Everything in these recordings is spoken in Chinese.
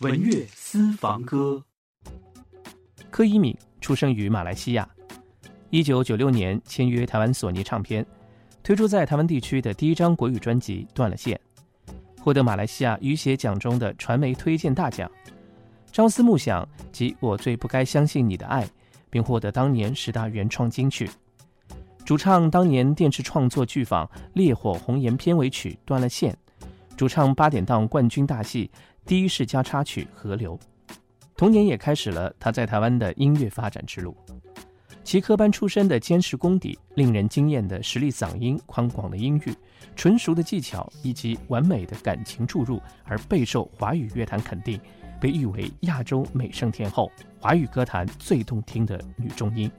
文乐私房歌。柯以敏出生于马来西亚，一九九六年签约台湾索尼唱片，推出在台湾地区的第一张国语专辑《断了线》，获得马来西亚雨写奖中的传媒推荐大奖。朝思暮想及我最不该相信你的爱，并获得当年十大原创金曲。主唱当年电视创作剧坊《烈火红颜》片尾曲《断了线》，主唱八点档冠军大戏《第一世家》插曲《河流》。同年也开始了他在台湾的音乐发展之路。其科班出身的坚实功底、令人惊艳的实力嗓音、宽广的音域、纯熟的技巧以及完美的感情注入，而备受华语乐坛肯定。被誉为亚洲美声天后，华语歌坛最动听的女中音。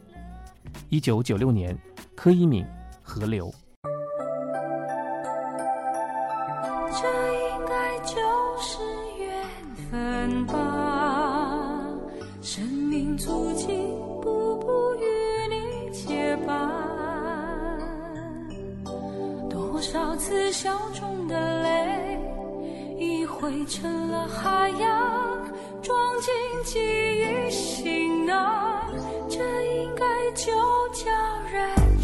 一九九六年，柯以敏《河流》。吧，生命足迹步步与你结伴，多少次笑中的泪，已汇成了海洋。装进记忆行囊，这应该就叫人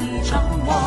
一场梦